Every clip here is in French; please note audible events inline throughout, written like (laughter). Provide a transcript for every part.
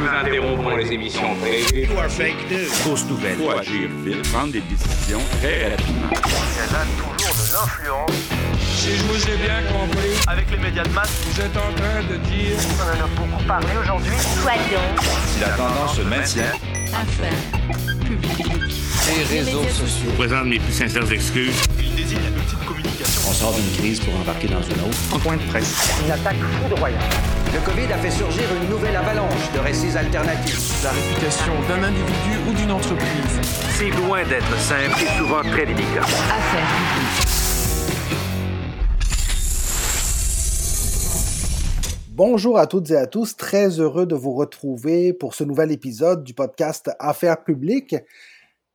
nous interrompons les émissions prévues. Fausse nouvelle. Faut agir vite, prendre des décisions très rapidement. Y a toujours de l'influence. Si je vous ai bien compris, Avec les médias de masse, vous êtes en train de dire on en a beaucoup parlé aujourd'hui. Soyons Si la tendance se maintient, affaires publiques. Les réseaux sociaux. je présente mes plus sincères excuses. Il désigne l'outil de communication. On sort d'une crise pour embarquer dans une autre. Une attaque foudroyante. Le Covid a fait surgir une nouvelle avalanche de récits alternatifs. La réputation d'un individu ou d'une entreprise. C'est loin d'être simple et souvent très délicat. Affaires publiques. Bonjour à toutes et à tous, très heureux de vous retrouver pour ce nouvel épisode du podcast Affaires publiques.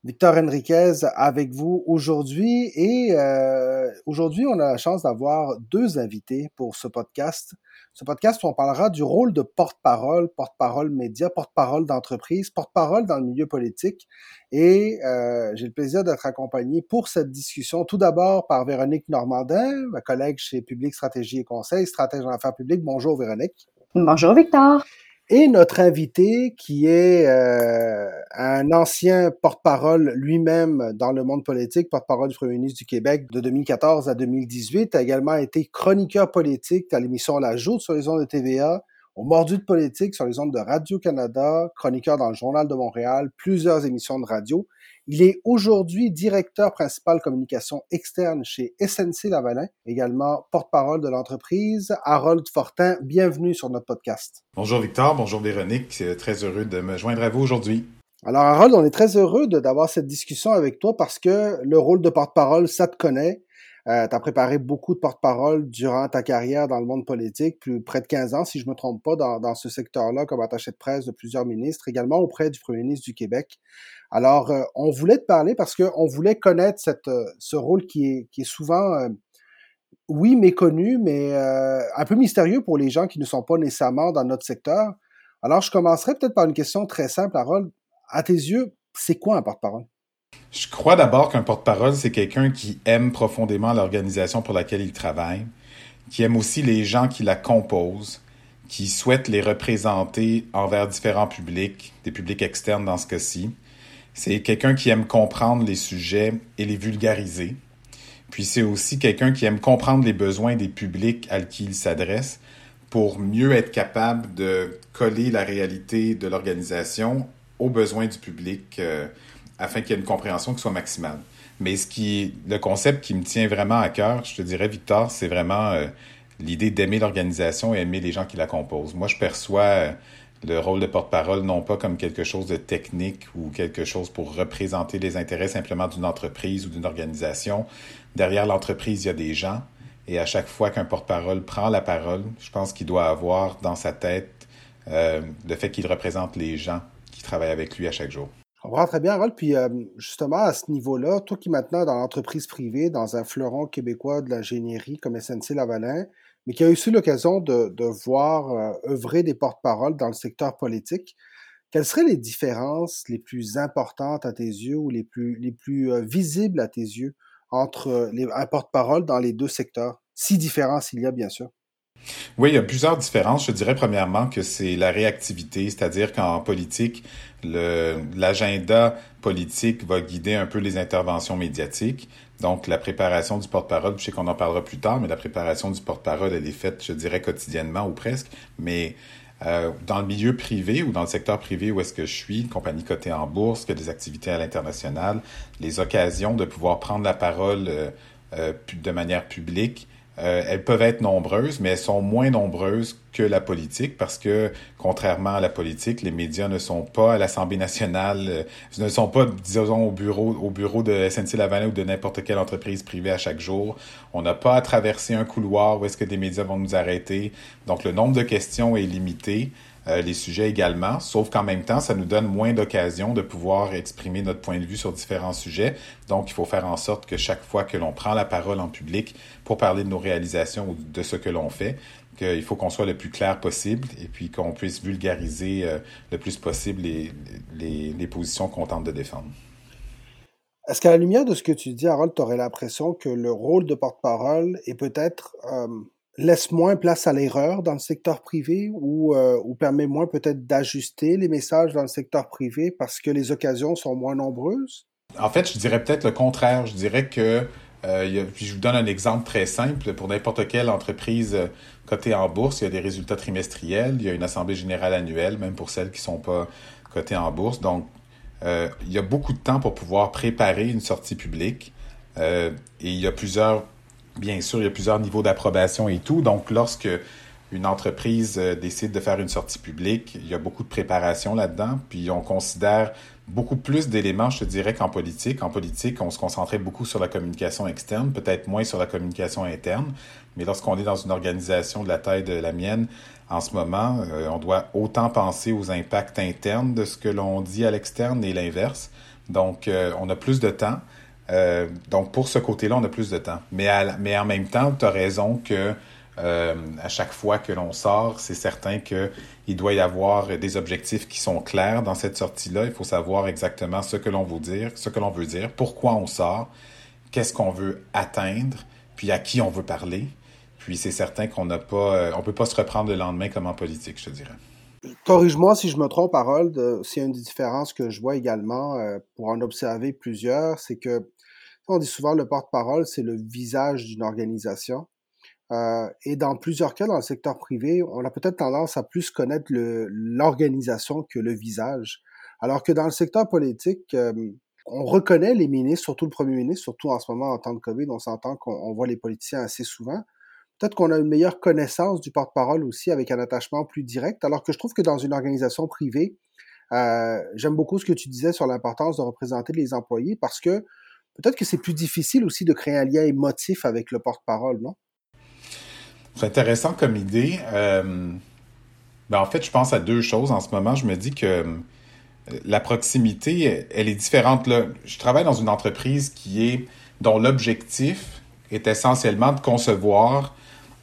Victor Henriquez avec vous aujourd'hui et euh, aujourd'hui on a la chance d'avoir deux invités pour ce podcast. Ce podcast on parlera du rôle de porte-parole, porte-parole média, porte-parole d'entreprise, porte-parole dans le milieu politique. Et euh, j'ai le plaisir d'être accompagné pour cette discussion tout d'abord par Véronique Normandin, ma collègue chez Public Stratégie et Conseil, stratège en affaires publiques. Bonjour Véronique. Bonjour Victor. Et notre invité, qui est euh, un ancien porte-parole lui-même dans le monde politique, porte-parole du Premier ministre du Québec de 2014 à 2018, a également été chroniqueur politique à l'émission La Joute sur les ondes de TVA, au Mordu de politique sur les ondes de Radio-Canada, chroniqueur dans le Journal de Montréal, plusieurs émissions de radio. Il est aujourd'hui directeur principal communication externe chez SNC Lavalin, également porte-parole de l'entreprise. Harold Fortin, bienvenue sur notre podcast. Bonjour Victor, bonjour Véronique, c'est très heureux de me joindre à vous aujourd'hui. Alors Harold, on est très heureux de- d'avoir cette discussion avec toi parce que le rôle de porte-parole, ça te connaît. Euh, tu as préparé beaucoup de porte-parole durant ta carrière dans le monde politique, plus près de 15 ans, si je me trompe pas, dans, dans ce secteur-là, comme attaché de presse de plusieurs ministres, également auprès du premier ministre du Québec. Alors, euh, on voulait te parler parce qu'on voulait connaître cette, euh, ce rôle qui est, qui est souvent, euh, oui, méconnu, mais euh, un peu mystérieux pour les gens qui ne sont pas nécessairement dans notre secteur. Alors, je commencerai peut-être par une question très simple, Harold. À tes yeux, c'est quoi un porte-parole? Je crois d'abord qu'un porte-parole, c'est quelqu'un qui aime profondément l'organisation pour laquelle il travaille, qui aime aussi les gens qui la composent, qui souhaite les représenter envers différents publics, des publics externes dans ce cas-ci. C'est quelqu'un qui aime comprendre les sujets et les vulgariser. Puis c'est aussi quelqu'un qui aime comprendre les besoins des publics à qui il s'adresse pour mieux être capable de coller la réalité de l'organisation aux besoins du public euh, afin qu'il y ait une compréhension qui soit maximale. Mais ce qui, le concept qui me tient vraiment à cœur, je te dirais, Victor, c'est vraiment euh, l'idée d'aimer l'organisation et aimer les gens qui la composent. Moi, je perçois euh, le rôle de porte-parole non pas comme quelque chose de technique ou quelque chose pour représenter les intérêts simplement d'une entreprise ou d'une organisation. Derrière l'entreprise, il y a des gens. Et à chaque fois qu'un porte-parole prend la parole, je pense qu'il doit avoir dans sa tête euh, le fait qu'il représente les gens qui travaillent avec lui à chaque jour. Je comprends très bien. Puis euh, justement, à ce niveau-là, toi qui maintenant dans l'entreprise privée, dans un fleuron québécois de l'ingénierie comme SNC Lavalin, mais qui a aussi l'occasion de, de voir euh, œuvrer des porte-paroles dans le secteur politique, quelles seraient les différences les plus importantes à tes yeux ou les plus, les plus euh, visibles à tes yeux entre euh, les, un porte-parole dans les deux secteurs? Si différents s'il y a, bien sûr. Oui, il y a plusieurs différences. Je dirais premièrement que c'est la réactivité, c'est-à-dire qu'en politique, l'agenda politique va guider un peu les interventions médiatiques. Donc, la préparation du porte-parole, je sais qu'on en parlera plus tard, mais la préparation du porte-parole, elle est faite, je dirais, quotidiennement ou presque. Mais euh, dans le milieu privé ou dans le secteur privé où est-ce que je suis, une compagnie cotée en bourse, qui a des activités à l'international, les occasions de pouvoir prendre la parole euh, euh, de manière publique, euh, elles peuvent être nombreuses, mais elles sont moins nombreuses que la politique parce que, contrairement à la politique, les médias ne sont pas à l'Assemblée nationale, euh, ne sont pas, disons, au bureau, au bureau de SNC Lavalin ou de n'importe quelle entreprise privée à chaque jour. On n'a pas à traverser un couloir où est-ce que des médias vont nous arrêter. Donc, le nombre de questions est limité. Euh, les sujets également, sauf qu'en même temps, ça nous donne moins d'occasions de pouvoir exprimer notre point de vue sur différents sujets. Donc, il faut faire en sorte que chaque fois que l'on prend la parole en public pour parler de nos réalisations ou de ce que l'on fait, qu'il faut qu'on soit le plus clair possible et puis qu'on puisse vulgariser euh, le plus possible les, les, les positions qu'on tente de défendre. Est-ce qu'à la lumière de ce que tu dis, Harold, tu aurais l'impression que le rôle de porte-parole est peut-être euh, laisse moins place à l'erreur dans le secteur privé ou, euh, ou permet moins peut-être d'ajuster les messages dans le secteur privé parce que les occasions sont moins nombreuses? En fait, je dirais peut-être le contraire. Je dirais que, euh, je vous donne un exemple très simple. Pour n'importe quelle entreprise euh, cotée en bourse, il y a des résultats trimestriels, il y a une assemblée générale annuelle, même pour celles qui sont pas cotées en bourse. Donc, euh, il y a beaucoup de temps pour pouvoir préparer une sortie publique. Et il y a plusieurs, bien sûr, il y a plusieurs niveaux d'approbation et tout. Donc, lorsque une entreprise euh, décide de faire une sortie publique, il y a beaucoup de préparation là-dedans. Puis on considère beaucoup plus d'éléments, je dirais, qu'en politique. En politique, on se concentrait beaucoup sur la communication externe, peut-être moins sur la communication interne. Mais lorsqu'on est dans une organisation de la taille de la mienne, en ce moment, euh, on doit autant penser aux impacts internes de ce que l'on dit à l'externe et l'inverse. Donc, euh, on a plus de temps. Euh, donc, pour ce côté-là, on a plus de temps. Mais, mais en même temps, tu as raison que à chaque fois que l'on sort, c'est certain qu'il doit y avoir des objectifs qui sont clairs dans cette sortie-là. Il faut savoir exactement ce que l'on veut dire, ce que l'on veut dire, pourquoi on sort, qu'est-ce qu'on veut atteindre, puis à qui on veut parler. Puis c'est certain qu'on n'a pas, euh, on peut pas se reprendre le lendemain comme en politique, je te dirais. Corrige-moi si je me trompe, Harold. C'est une des différences que je vois également euh, pour en observer plusieurs, c'est que on dit souvent le porte-parole, c'est le visage d'une organisation. Euh, et dans plusieurs cas, dans le secteur privé, on a peut-être tendance à plus connaître l'organisation que le visage. Alors que dans le secteur politique, on reconnaît les ministres, surtout le premier ministre, surtout en ce moment en temps de COVID, on s'entend qu'on voit les politiciens assez souvent peut-être qu'on a une meilleure connaissance du porte-parole aussi avec un attachement plus direct, alors que je trouve que dans une organisation privée, euh, j'aime beaucoup ce que tu disais sur l'importance de représenter les employés parce que peut-être que c'est plus difficile aussi de créer un lien émotif avec le porte-parole, non? C'est intéressant comme idée. Euh, ben en fait, je pense à deux choses en ce moment. Je me dis que euh, la proximité, elle est différente. Je travaille dans une entreprise qui est dont l'objectif est essentiellement de concevoir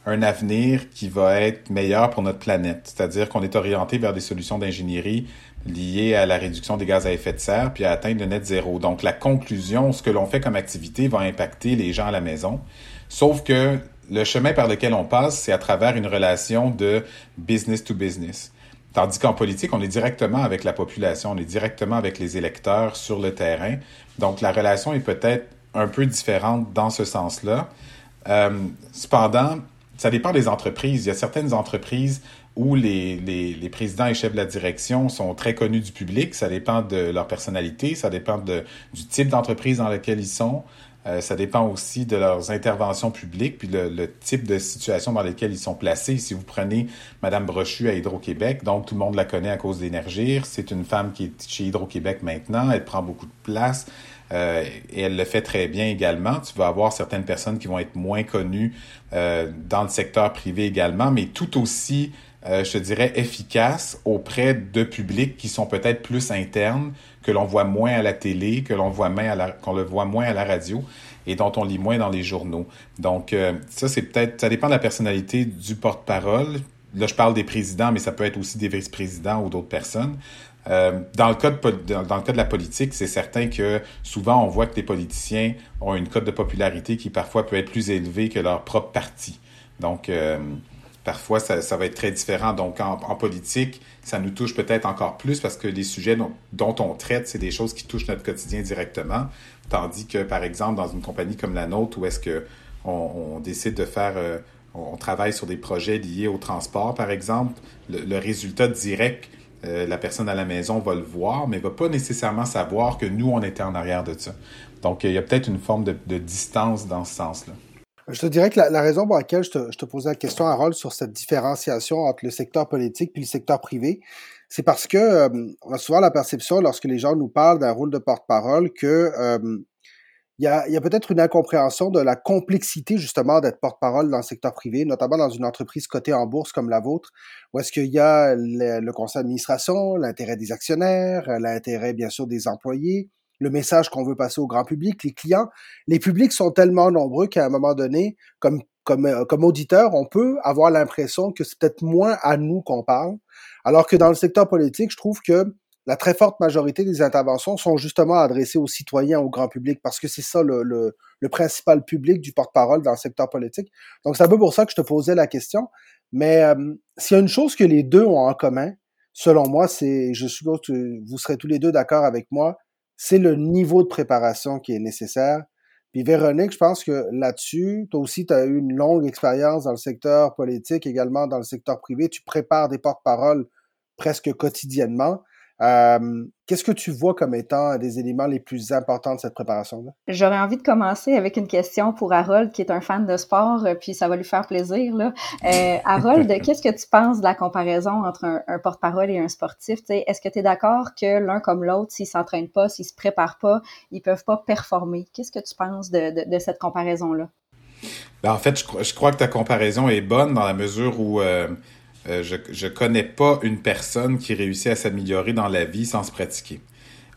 un avenir qui va être meilleur pour notre planète. C'est-à-dire qu'on est orienté vers des solutions d'ingénierie liées à la réduction des gaz à effet de serre puis à atteindre le net zéro. Donc la conclusion, ce que l'on fait comme activité va impacter les gens à la maison. Sauf que le chemin par lequel on passe, c'est à travers une relation de business to business. Tandis qu'en politique, on est directement avec la population, on est directement avec les électeurs sur le terrain. Donc la relation est peut-être un peu différente dans ce sens-là. Euh, cependant, ça dépend des entreprises. Il y a certaines entreprises où les, les, les, présidents et chefs de la direction sont très connus du public. Ça dépend de leur personnalité, ça dépend de, du type d'entreprise dans laquelle ils sont. Euh, ça dépend aussi de leurs interventions publiques, puis le, le, type de situation dans lesquelles ils sont placés. Si vous prenez Madame Brochu à Hydro-Québec, donc tout le monde la connaît à cause d'énergie. C'est une femme qui est chez Hydro-Québec maintenant. Elle prend beaucoup de place. Euh, et elle le fait très bien également. Tu vas avoir certaines personnes qui vont être moins connues euh, dans le secteur privé également, mais tout aussi, euh, je dirais, efficaces auprès de publics qui sont peut-être plus internes, que l'on voit moins à la télé, que l'on voit moins à la, qu'on le voit moins à la radio et dont on lit moins dans les journaux. Donc ça, c'est peut-être, ça dépend de la personnalité du porte-parole. Là, je parle des présidents, mais ça peut être aussi des vice-présidents ou d'autres personnes. Euh, dans, le cas de, dans, le cas de la politique, c'est certain que souvent on voit que les politiciens ont une cote de popularité qui parfois peut être plus élevée que leur propre parti. Donc, euh, parfois, ça, ça, va être très différent. Donc, en, en politique, ça nous touche peut-être encore plus parce que les sujets dont, dont on traite, c'est des choses qui touchent notre quotidien directement. Tandis que, par exemple, dans une compagnie comme la nôtre, où est-ce que on, décide de faire... Euh, on travaille sur des projets liés au transport, par exemple, le, le résultat direct euh, la personne à la maison va le voir, mais va pas nécessairement savoir que nous, on était en arrière de ça. Donc, il y a peut-être une forme de, distance dans ce sens-là. Je te dirais que la, raison pour laquelle je te, posais la question, Harold, sur cette différenciation entre le secteur politique et le secteur privé, c'est parce que euh, on a souvent la perception, lorsque les gens nous parlent d'un rôle de porte-parole, que euh, il y a, y a peut-être une incompréhension de la complexité justement d'être porte-parole dans le secteur privé, notamment dans une entreprise cotée en bourse comme la vôtre, où est-ce qu'il y a le, conseil d'administration, l'intérêt des actionnaires, l'intérêt bien sûr des employés, le message qu'on veut passer au grand public, les clients. Les publics sont tellement nombreux qu'à un moment donné, comme comme, euh, comme auditeur, on peut avoir l'impression que c'est peut-être moins à nous qu'on parle, alors que dans le secteur politique, je trouve que la très forte majorité des interventions sont justement adressées aux citoyens, au grand public, parce que c'est ça le, le, le, principal public du porte-parole dans le secteur politique. Donc, c'est un peu pour ça que je te posais la question. Mais euh, s'il y a une chose que les deux ont en commun, selon moi, c'est, je suppose que vous serez tous les deux d'accord avec moi, c'est le niveau de préparation qui est nécessaire. Puis Véronique, je pense que là-dessus, toi aussi, tu as eu une longue expérience dans le secteur politique, également dans le secteur privé. Tu prépares des porte-paroles presque quotidiennement. Euh, Qu'est-ce que tu vois comme étant des éléments les plus importants de cette préparation-là? J'aurais envie de commencer avec une question pour Harold, qui est un fan de sport, euh, puis ça va lui faire plaisir. Là. Euh, Harold, (laughs) qu'est-ce que tu penses de la comparaison entre un, un porte-parole et un sportif? Est-ce que tu es d'accord que l'un comme l'autre, s'ils s'entraînent pas, s'ils se préparent pas, ils peuvent pas performer? Qu'est-ce que tu penses de, de, de cette comparaison-là? Ben en fait, je, je, crois que ta comparaison est bonne dans la mesure où euh, euh, je je connais pas une personne qui réussit à s'améliorer dans la vie sans se pratiquer.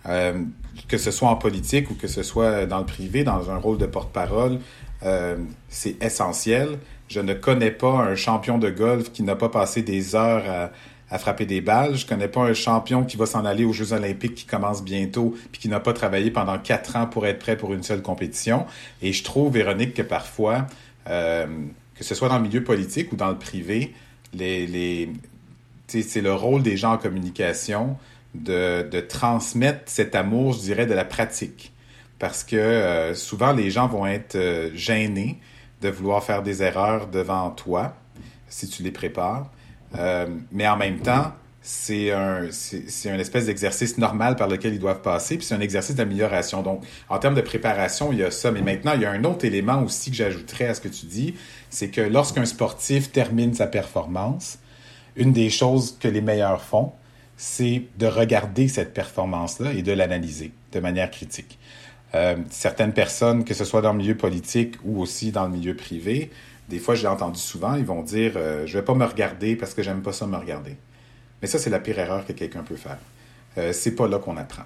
Euh, que ce soit en politique ou que ce soit dans le privé, dans un rôle de porte-parole, euh, c'est essentiel. Je ne connais pas un champion de golf qui n'a pas passé des heures à, à frapper des balles. Je connais pas un champion qui va s'en aller aux Jeux olympiques qui commencent bientôt puis qui n'a pas travaillé pendant quatre ans pour être prêt pour une seule compétition. Et je trouve, Véronique, que parfois, euh, que ce soit dans le milieu politique ou dans le privé, les, les c'est le rôle des gens en communication de, de, transmettre cet amour, je dirais, de la pratique. Parce que euh, souvent, les gens vont être euh, gênés de vouloir faire des erreurs devant toi, si tu les prépares. Euh, mais en même temps, c'est un, c'est un espèce d'exercice normal par lequel ils doivent passer, puis c'est un exercice d'amélioration. Donc, en termes de préparation, il y a ça. Mais maintenant, il y a un autre élément aussi que j'ajouterais à ce que tu dis, c'est que lorsqu'un sportif termine sa performance, une des choses que les meilleurs font, c'est de regarder cette performance-là et de l'analyser de manière critique. Euh, certaines personnes, que ce soit dans le milieu politique ou aussi dans le milieu privé, des fois, j'ai entendu souvent, ils vont dire euh, Je vais pas me regarder parce que j'aime pas ça me regarder. Mais ça, c'est la pire erreur que quelqu'un peut faire. Euh, c'est pas là qu'on apprend.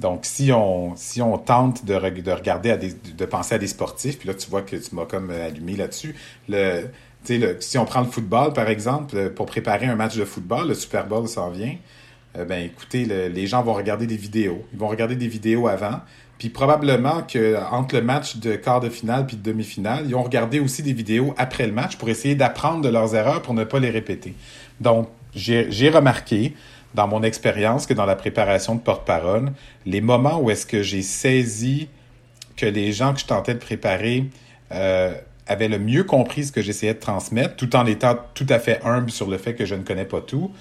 Donc, si on, si on tente de, de regarder, à des, de penser à des sportifs, puis là, tu vois que tu m'as comme allumé là-dessus, le, le, si on prend le football, par exemple, pour préparer un match de football, le Super Bowl s'en vient, euh, ben écoutez, le, les gens vont regarder des vidéos. Ils vont regarder des vidéos avant, puis probablement que entre le match de quart de finale puis de demi-finale, ils ont regardé aussi des vidéos après le match pour essayer d'apprendre de leurs erreurs pour ne pas les répéter. Donc, j'ai remarqué dans mon expérience que dans la préparation de porte-parole, les moments où est-ce que j'ai saisi que les gens que je tentais de préparer euh, avaient le mieux compris ce que j'essayais de transmettre, tout en étant tout à fait humble sur le fait que je ne connais pas tout,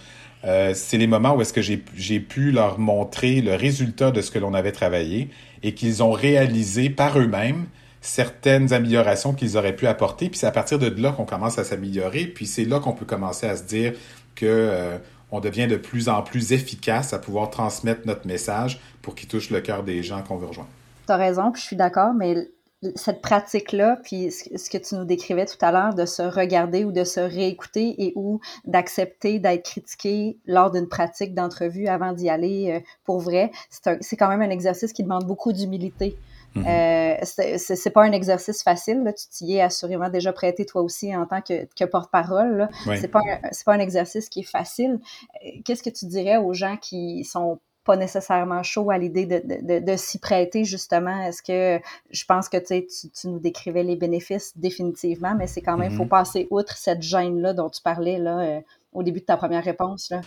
euh, c'est les moments où est-ce que j'ai pu leur montrer le résultat de ce que l'on avait travaillé et qu'ils ont réalisé par eux-mêmes certaines améliorations qu'ils auraient pu apporter. Puis c'est à partir de là qu'on commence à s'améliorer. Puis c'est là qu'on peut commencer à se dire que euh, on devient de plus en plus efficace à pouvoir transmettre notre message pour qu'il touche le cœur des gens qu'on veut rejoindre. Tu as raison, je suis d'accord, mais cette pratique-là, puis ce que tu nous décrivais tout à l'heure, de se regarder ou de se réécouter et ou d'accepter d'être critiqué lors d'une pratique d'entrevue avant d'y aller euh, pour vrai, c'est quand même un exercice qui demande beaucoup d'humilité. Mm -hmm. euh, c'est pas un exercice facile, là. tu t'y es assurément déjà prêté toi aussi en tant que, que porte-parole. Oui. C'est pas, un, pas un exercice qui est facile. Euh, qu'est-ce que tu dirais aux gens qui sont pas nécessairement chaud à l'idée de, de, de, s'y prêter, justement? Est-ce que je pense que tu, tu nous décrivais les bénéfices définitivement, mais c'est quand même, il mm -hmm. faut passer outre cette gêne-là dont tu parlais là, euh, au début de ta première réponse. Là.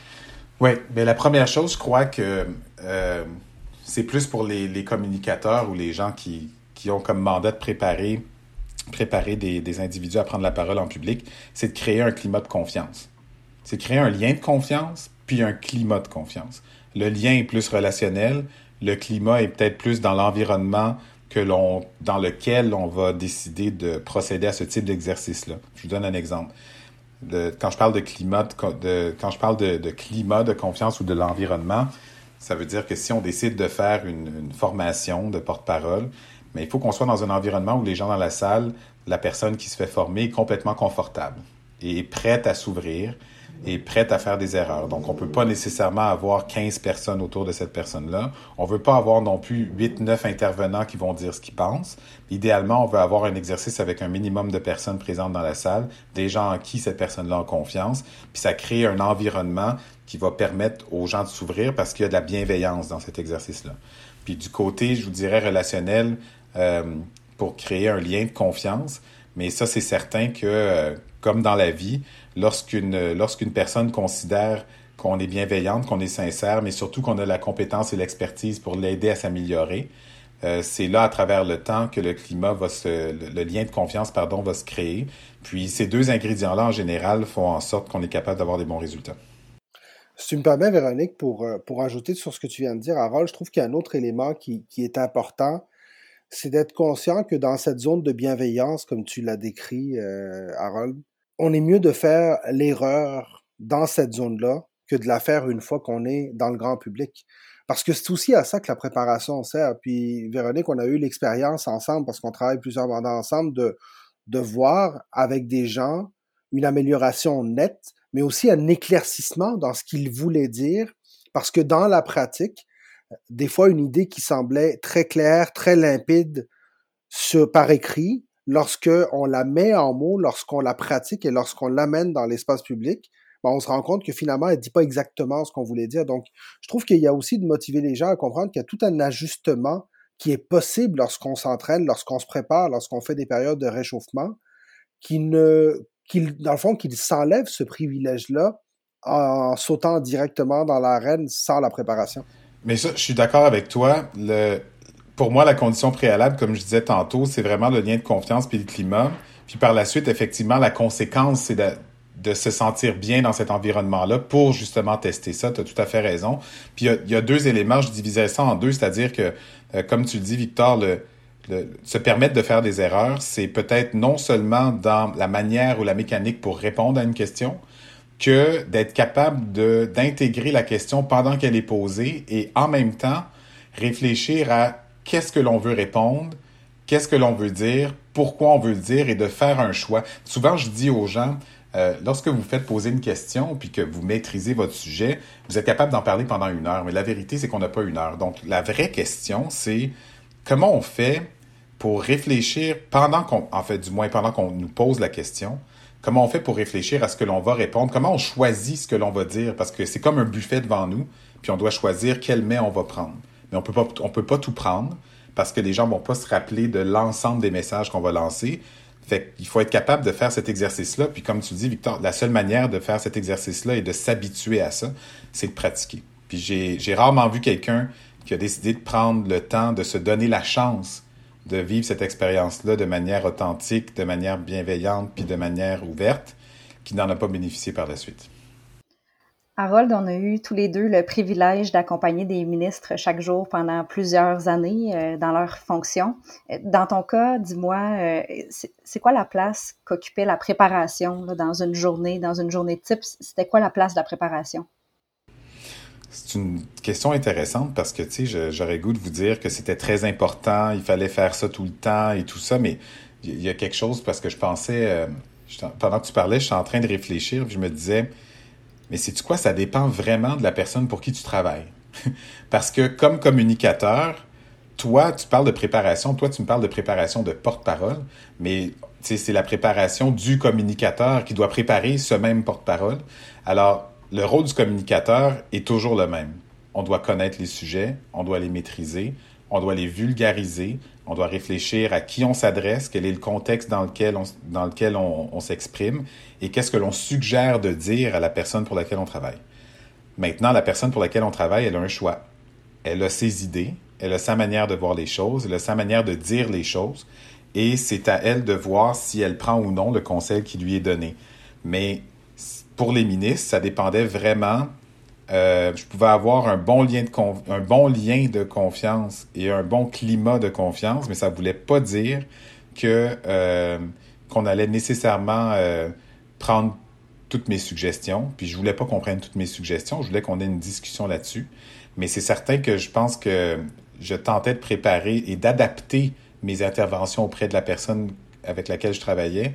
Oui, mais la première chose, je crois que euh, c'est plus pour les, les, communicateurs ou les gens qui, qui ont comme mandat de préparer, préparer des, des individus à prendre la parole en public, c'est de créer un climat de confiance. C'est créer un lien de confiance, puis un climat de confiance. Le lien est plus relationnel, le climat est peut-être plus dans l'environnement que l'on, dans lequel on va décider de procéder à ce type d'exercice-là. Je vous donne un exemple. De, quand je parle de climat, de quand je parle de, de, climat de confiance ou de l'environnement, ça veut dire que si on décide de faire une, formation de porte-parole, mais il faut qu'on soit dans un environnement où les gens dans la salle, la personne qui se fait former est complètement confortable et est prête à s'ouvrir est prête à faire des erreurs. Donc, on peut pas nécessairement avoir 15 personnes autour de cette personne-là. On veut pas avoir non plus 8, 9 intervenants qui vont dire ce qu'ils pensent. Idéalement, on veut avoir un exercice avec un minimum de personnes présentes dans la salle, des gens en qui cette personne-là a confiance, puis ça crée un environnement qui va permettre aux gens de s'ouvrir parce qu'il y a de la bienveillance dans cet exercice-là. Puis du côté, je vous dirais, relationnel, euh, pour créer un lien de confiance, mais ça, c'est certain que, euh, comme dans la vie, lorsqu'une lorsqu'une personne considère qu'on est bienveillante, qu'on est sincère, mais surtout qu'on a la compétence et l'expertise pour l'aider à s'améliorer, euh, c'est là, à travers le temps, que le climat va se, le, lien de confiance, pardon, va se créer. Puis ces deux ingrédients-là, en général, font en sorte qu'on est capable d'avoir des bons résultats. Si tu me permets, Véronique, pour, euh, pour ajouter sur ce que tu viens de dire, Harold, je trouve qu'il y a un autre élément qui, qui est important, c'est d'être conscient que dans cette zone de bienveillance, comme tu l'as décrit, euh, Harold, on est mieux de faire l'erreur dans cette zone-là que de la faire une fois qu'on est dans le grand public. Parce que c'est aussi à ça que la préparation sert. Puis, Véronique, on a eu l'expérience ensemble, parce qu'on travaille plusieurs mandats ensemble, de, de voir avec des gens une amélioration nette, mais aussi un éclaircissement dans ce qu'ils voulaient dire, parce que dans la pratique, des fois une idée qui semblait très claire, très limpide par écrit, lorsque on la met en mots, lorsqu'on la pratique et lorsqu'on l'amène dans l'espace public, ben on se rend compte que finalement, elle dit pas exactement ce qu'on voulait dire. Donc, je trouve qu'il y a aussi de motiver les gens à comprendre qu'il y a tout un ajustement qui est possible lorsqu'on s'entraîne, lorsqu'on se prépare, lorsqu'on fait des périodes de réchauffement, qui ne, qu'il, dans le fond, qu'il s'enlève ce privilège-là en sautant directement dans l'arène sans la préparation. Mais ça, je suis d'accord avec toi. Le, pour moi, la condition préalable, comme je disais tantôt, c'est vraiment le lien de confiance puis le climat. Puis par la suite, effectivement, la conséquence, c'est de, se sentir bien dans cet environnement-là pour justement tester ça. Tu as tout à fait raison. Puis il y, a, il y a deux éléments, je divisais ça en deux, c'est-à-dire que, euh, comme tu le dis, Victor, le, le, se permettre de faire des erreurs, c'est peut-être non seulement dans la manière ou la mécanique pour répondre à une question, que d'être capable d'intégrer la question pendant qu'elle est posée et en même temps réfléchir à qu'est-ce que l'on veut répondre, qu'est-ce que l'on veut dire, pourquoi on veut le dire et de faire un choix. Souvent, je dis aux gens, euh, lorsque vous faites poser une question puis que vous maîtrisez votre sujet, vous êtes capable d'en parler pendant une heure. Mais la vérité, c'est qu'on n'a pas une heure. Donc, la vraie question, c'est comment on fait pour réfléchir pendant qu'on, en fait, du moins pendant qu'on nous pose la question, comment on fait pour réfléchir à ce que l'on va répondre, comment on choisit ce que l'on va dire, parce que c'est comme un buffet devant nous, puis on doit choisir quel mets on va prendre. Mais on peut pas, on peut pas tout prendre, parce que les gens vont pas se rappeler de l'ensemble des messages qu'on va lancer. Fait qu'il faut être capable de faire cet exercice-là. Puis comme tu dis, Victor, la seule manière de faire cet exercice-là et de s'habituer à ça, c'est de pratiquer. Puis j'ai rarement vu quelqu'un qui a décidé de prendre le temps de se donner la chance de vivre cette expérience-là de manière authentique, de manière bienveillante, puis de manière ouverte, qui n'en a pas bénéficié par la suite. Harold, on a eu tous les deux le privilège d'accompagner des ministres chaque jour pendant plusieurs années euh, dans leurs fonctions. Dans ton cas, dis-moi, euh, c'est quoi la place qu'occupait la préparation dans une journée, dans une journée type? C'était quoi la place de la préparation? C'est une question intéressante parce que, tu sais, j'aurais goût de vous dire que c'était très important, il fallait faire ça tout le temps et tout ça, mais il y a quelque chose parce que je pensais, euh, pendant que tu parlais, je suis en train de réfléchir, je me disais, mais c'est-tu quoi, ça dépend vraiment de la personne pour qui tu travailles? (laughs) parce que comme communicateur, toi, tu parles de préparation, toi, tu me parles de préparation de porte-parole, mais c'est la préparation du communicateur qui doit préparer ce même porte-parole. Alors, le rôle du communicateur est toujours le même. On doit connaître les sujets, on doit les maîtriser, on doit les vulgariser, on doit réfléchir à qui on s'adresse, quel est le contexte dans lequel on, dans lequel on, s'exprime et qu'est-ce que l'on suggère de dire à la personne pour laquelle on travaille. Maintenant, la personne pour laquelle on travaille, elle a un choix. Elle a ses idées, elle a sa manière de voir les choses, elle a sa manière de dire les choses et c'est à elle de voir si elle prend ou non le conseil qui lui est donné. Mais pour les ministres, ça dépendait vraiment. Euh, je pouvais avoir un bon lien de confiance et un bon climat de confiance, mais ça ne voulait pas dire que euh, qu'on allait nécessairement euh, prendre toutes mes suggestions. Puis je voulais pas qu'on prenne toutes mes suggestions. Je voulais qu'on ait une discussion là-dessus. Mais c'est certain que je pense que je tentais de préparer et d'adapter mes interventions auprès de la personne avec laquelle je travaillais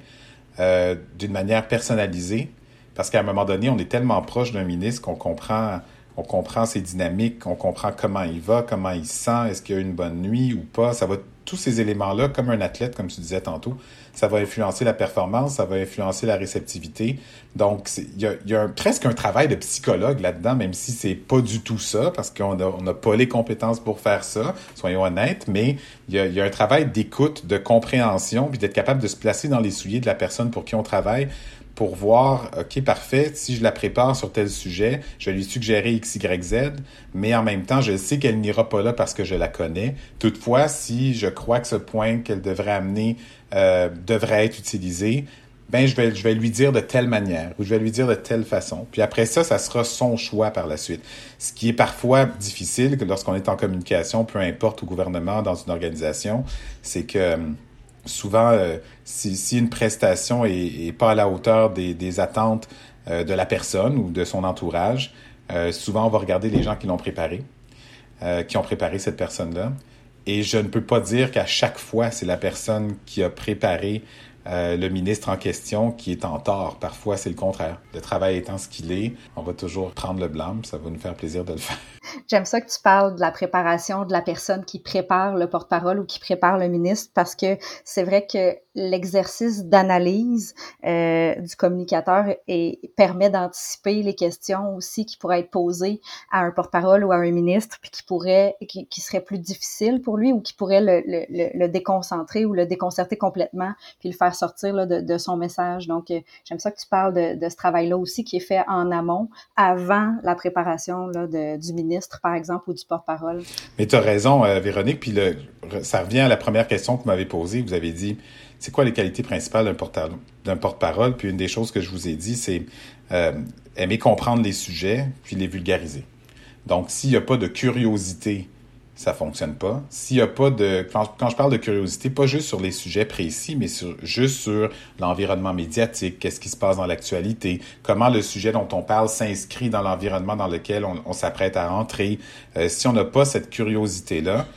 d'une manière personnalisée Parce qu'à un moment donné, on est tellement proche d'un ministre qu'on comprend, on comprend ses dynamiques, on comprend comment il va, comment il se sent, est-ce qu'il a une bonne nuit ou pas. Ça va tous ces éléments-là, comme un athlète, comme tu disais tantôt, ça va influencer la performance, ça va influencer la réceptivité. Donc, il y a, y a presque un travail de psychologue là-dedans, même si c'est pas du tout ça, parce qu'on n'a pas les compétences pour faire ça, soyons honnêtes, mais il y a, y a un travail d'écoute, de compréhension, puis d'être capable de se placer dans les souliers de la personne pour qui on travaille, pour voir, OK, parfait, si je la prépare sur tel sujet, je vais lui suggérer X, Y, Z, mais en même temps, je sais qu'elle n'ira pas là parce que je la connais. Toutefois, si je crois que ce point qu'elle devrait amener euh, devrait être utilisé, ben je vais, je vais lui dire de telle manière ou je vais lui dire de telle façon. Puis après ça, ça sera son choix par la suite. Ce qui est parfois difficile lorsqu'on est en communication, peu importe au gouvernement, dans une organisation, c'est que souvent, euh, si, une prestation est, pas à la hauteur des, attentes euh, de la personne ou de son entourage, euh, souvent on va regarder les gens qui l'ont préparé, qui ont préparé cette personne-là. Et je ne peux pas dire qu'à chaque fois, c'est la personne qui a préparé euh, le ministre en question qui est en tort. Parfois, c'est le contraire. Le travail étant ce qu'il est, on va toujours prendre le blâme. Ça va nous faire plaisir de le faire. J'aime ça que tu parles de la préparation de la personne qui prépare le porte-parole ou qui prépare le ministre parce que c'est vrai que l'exercice d'analyse euh, du communicateur et permet d'anticiper les questions aussi qui pourraient être posées à un porte-parole ou à un ministre puis qui pourrait qui, qui serait plus difficile pour lui ou qui pourrait le, le, le, déconcentrer ou le déconcerter complètement puis le faire sortir de, son message. Donc euh, j'aime ça que tu parles de, ce travail-là aussi qui est fait en amont avant la préparation là, du ministre par exemple ou du porte-parole. Mais tu as raison euh, Véronique puis ça revient à la première question que vous m'avez posée. Vous avez dit c'est quoi les qualités principales d'un porte-parole? Puis une des choses que je vous ai dit, c'est euh, aimer comprendre les sujets, puis les vulgariser. Donc, s'il n'y a pas de curiosité, ça fonctionne pas. S'il n'y a pas de... Quand, je parle de curiosité, pas juste sur les sujets précis, mais sur, juste sur l'environnement médiatique, qu'est-ce qui se passe dans l'actualité, comment le sujet dont on parle s'inscrit dans l'environnement dans lequel on, s'apprête à entrer. Euh, si on n'a pas cette curiosité-là,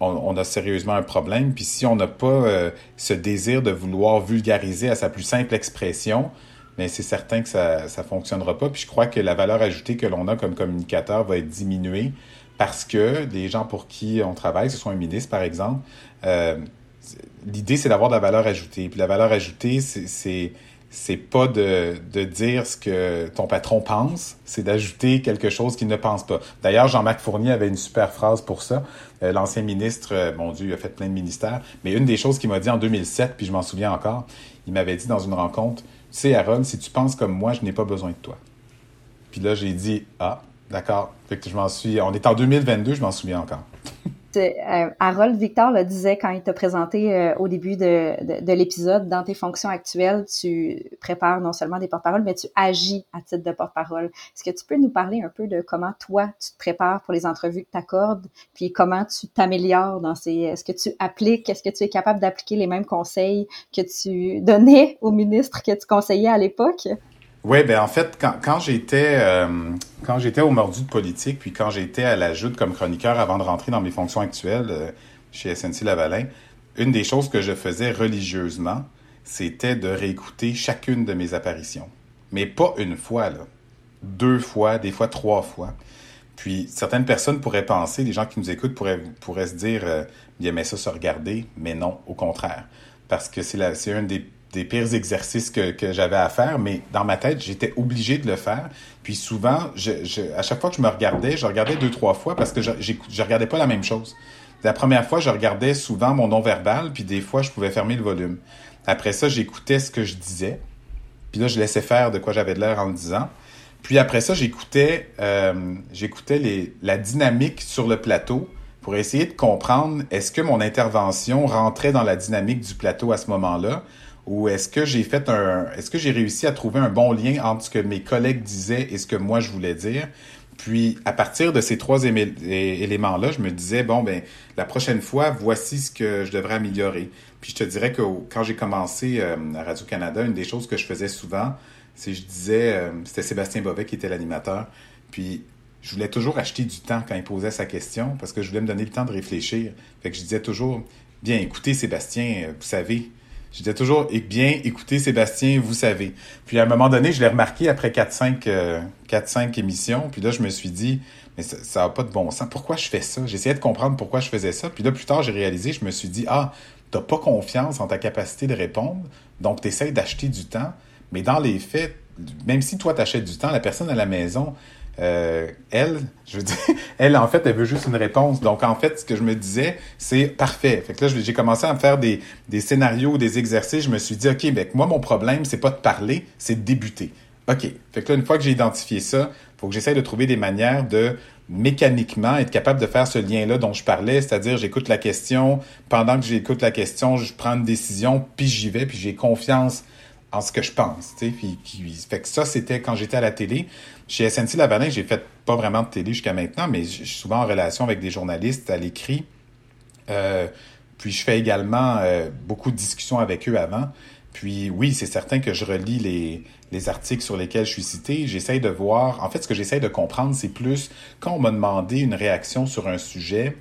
on, on, a sérieusement un problème. Puis si on n'a pas euh, ce désir de vouloir vulgariser à sa plus simple expression, mais c'est certain que ça ne fonctionnera pas. Puis je crois que la valeur ajoutée que l'on a comme communicateur va être diminuée parce que les gens pour qui on travaille, ce soit un ministre par exemple, euh, l'idée c'est d'avoir de la valeur ajoutée. Puis la valeur ajoutée, c'est c'est pas de, de dire ce que ton patron pense, c'est d'ajouter quelque chose qu'il ne pense pas. D'ailleurs, Jean-Marc Fournier avait une super phrase pour ça. Euh, L'ancien ministre, euh, mon Dieu, il a fait plein de ministères, mais une des choses qu'il m'a dit en 2007, puis je m'en souviens encore, il m'avait dit dans une rencontre, tu sais, Aaron, si tu penses comme moi, je n'ai pas besoin de toi. Puis là, j'ai dit, ah, d'accord. Fait que je m'en suis, on est en 2022, je m'en souviens encore. Euh, Harold Victor le disait quand il t'a présenté euh, au début de, de, de l'épisode, dans tes fonctions actuelles, tu prépares non seulement des porte-paroles, mais tu agis à titre de porte-parole. Est-ce que tu peux nous parler un peu de comment toi, tu te prépares pour les entrevues que tu accordes, puis comment tu t'améliores dans ces... Est-ce que tu appliques, est-ce que tu es capable d'appliquer les mêmes conseils que tu donnais au ministre que tu conseillais à l'époque? Oui, ben en fait, quand, j'étais euh, quand j'étais au mordu de politique, puis quand j'étais à la joute comme chroniqueur avant de rentrer dans mes fonctions actuelles euh, chez SNC Lavalin, une des choses que je faisais religieusement, c'était de réécouter chacune de mes apparitions. Mais pas une fois, là. Deux fois, des fois trois fois. Puis certaines personnes pourraient penser, les gens qui nous écoutent pourraient, pourraient se dire, euh, ils aimaient ça se regarder, mais non, au contraire. Parce que c'est un des des pires exercices que, que j'avais à faire, mais dans ma tête, j'étais obligé de le faire. Puis souvent, à chaque fois que je me regardais, je regardais deux, trois fois parce que je, je regardais pas la même chose. La première fois, je regardais souvent mon non-verbal, puis des fois, je pouvais fermer le volume. Après ça, j'écoutais ce que je disais. Puis là, je laissais faire de quoi j'avais de l'air en le disant. Puis après ça, j'écoutais euh, j'écoutais la dynamique sur le plateau pour essayer de comprendre est-ce que mon intervention rentrait dans la dynamique du plateau à ce moment-là ou est-ce que j'ai fait un est-ce que j'ai réussi à trouver un bon lien entre ce que mes collègues disaient et ce que moi je voulais dire? Puis à partir de ces trois éléments là je me disais bon ben la prochaine fois voici ce que je devrais améliorer. Puis je te dirais que quand j'ai commencé euh, à Radio Canada une des choses que je faisais souvent c'est je disais euh, c'était Sébastien Bovet qui était l'animateur. Puis je voulais toujours acheter du temps quand il posait sa question parce que je voulais me donner le temps de réfléchir. Fait que je disais toujours bien écoutez Sébastien vous savez J'étais toujours bien écoutez Sébastien, vous savez. Puis à un moment donné, je l'ai remarqué après 4-5 euh, 4-5 émissions, puis là je me suis dit mais ça, ça a pas de bon sens. Pourquoi je fais ça? J'essayais de comprendre pourquoi je faisais ça. Puis là plus tard, j'ai réalisé, je me suis dit ah, t'as pas confiance en ta capacité de répondre, donc tu d'acheter du temps, mais dans les faits, même si toi t'achètes du temps, la personne à la maison euh, elle, je veux dire, (laughs) elle, en fait, elle veut juste une réponse. Donc, en fait, ce que je me disais, c'est parfait. Fait que là, j'ai commencé à me faire des, des scénarios, des exercices. Je me suis dit, OK, ben, moi, mon problème, c'est pas de parler, c'est de débuter. OK. Fait que là, une fois que j'ai identifié ça, faut que j'essaie de trouver des manières de mécaniquement être capable de faire ce lien-là dont je parlais, c'est-à-dire j'écoute la question, pendant que j'écoute la question, je prends une décision, puis j'y vais, puis j'ai confiance en ce que je pense. Tu sais, puis, puis, fait que ça, c'était quand j'étais à la télé. Chez SNC Lavalin, j'ai fait pas vraiment de télé jusqu'à maintenant, mais je suis souvent en relation avec des journalistes à l'écrit. Euh, puis je fais également euh, beaucoup de discussions avec eux avant. Puis oui, c'est certain que je relis les, les articles sur lesquels je suis cité. J'essaye de voir. En fait, ce que j'essaye de comprendre, c'est plus quand on m'a demandé une réaction sur un sujet.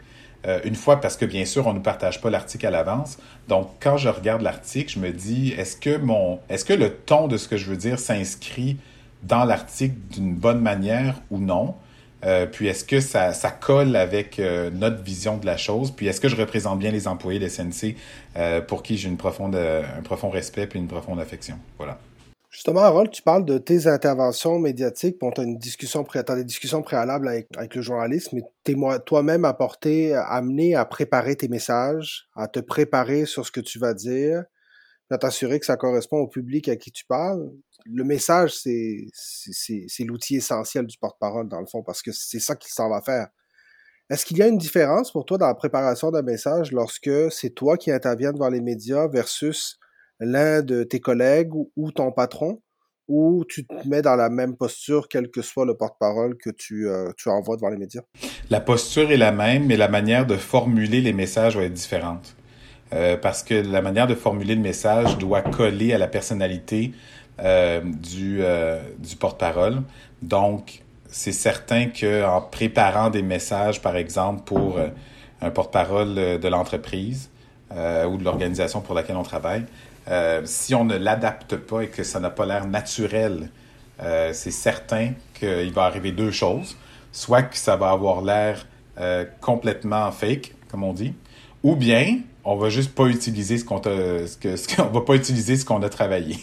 Euh, une fois, parce que bien sûr, on ne partage pas l'article à l'avance. Donc, quand je regarde l'article, je me dis, est-ce que mon, est-ce que le ton de ce que je veux dire s'inscrit dans l'article d'une bonne manière ou non? Euh, puis est-ce que ça, ça colle avec euh, notre vision de la chose? Puis est-ce que je représente bien les employés de SNC pour qui j'ai une profonde, un profond respect puis une profonde affection? Voilà. Justement, Harold, tu parles de tes interventions médiatiques. Bon, tu as une discussion, pré as des discussions préalables avec, le journaliste, mais t'es toi-même apporté, amené à préparer tes messages, à te préparer sur ce que tu vas dire, à t'assurer que ça correspond au public à qui tu parles. Le message, c'est c'est l'outil essentiel du porte-parole, dans le fond, parce que c'est ça qu'il s'en va faire. Est-ce qu'il y a une différence pour toi dans la préparation d'un message lorsque c'est toi qui interviens devant les médias versus l'un de tes collègues ou, ton patron, ou tu te mets dans la même posture, quel que soit le porte-parole que tu, euh, tu envoies devant les médias? La posture est la même, mais la manière de formuler les messages va être différente. Euh, parce que la manière de formuler le message doit coller à la personnalité euh, du, du porte-parole. Donc, c'est certain qu'en préparant des messages, par exemple, pour un porte-parole de l'entreprise ou de l'organisation pour laquelle on travaille, euh, si on ne l'adapte pas et que ça n'a pas l'air naturel, euh, c'est certain qu'il va arriver deux choses. Soit que ça va avoir l'air euh, complètement fake, comme on dit, ou bien on va juste pas utiliser ce qu'on ce (laughs) ce qu'on va pas utiliser ce qu'on a travaillé.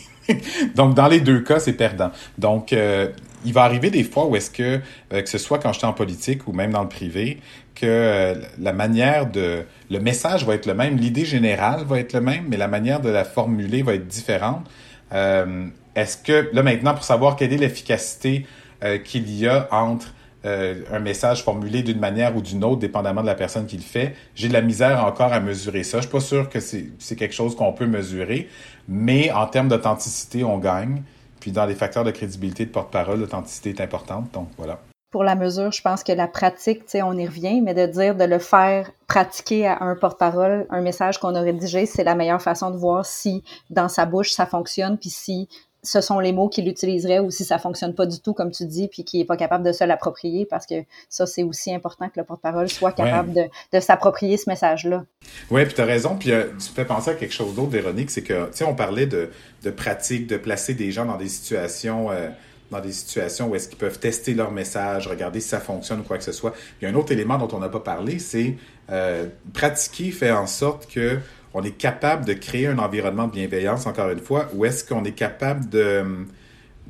Donc dans les deux cas, c'est perdant. Donc euh, il va arriver des fois où est-ce que que ce soit quand j'étais en politique ou même dans le privé, que euh, la manière de le message va être le même, l'idée générale va être le même, mais la manière de la formuler va être différente. Euh, est-ce que là maintenant pour savoir quelle est l'efficacité euh, qu'il y a entre un message formulé d'une manière ou d'une autre, dépendamment de la personne qui le fait, j'ai de la misère encore à mesurer ça. Je suis pas sûr que c'est quelque chose qu'on peut mesurer, mais en termes d'authenticité, on gagne. Puis dans les facteurs de crédibilité de porte-parole, l'authenticité est importante. Donc voilà pour la mesure, je pense que la pratique, tu sais, on y revient, mais de dire de le faire pratiquer à un porte-parole, un message qu'on a rédigé, c'est la meilleure façon de voir si dans sa bouche ça fonctionne, puis si ce sont les mots qu'il utiliserait ou si ça fonctionne pas du tout, comme tu dis, puis qu'il est pas capable de se l'approprier, parce que ça, c'est aussi important que le porte-parole soit capable ouais. de, de s'approprier ce message-là. Oui, puis tu as raison. Puis euh, tu fais penser à quelque chose d'autre d'ironique, c'est que, tu sais, on parlait de, de pratique, de placer des gens dans des situations... Euh, dans des situations où est-ce qu'ils peuvent tester leur message, regarder si ça fonctionne ou quoi que ce soit. Il y a un autre élément dont on n'a pas parlé, c'est euh, pratiquer fait en sorte que on est capable de créer un environnement de bienveillance, encore une fois, où est-ce qu'on est capable de,